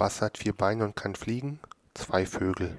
Was hat vier Beine und kann fliegen? Zwei Vögel.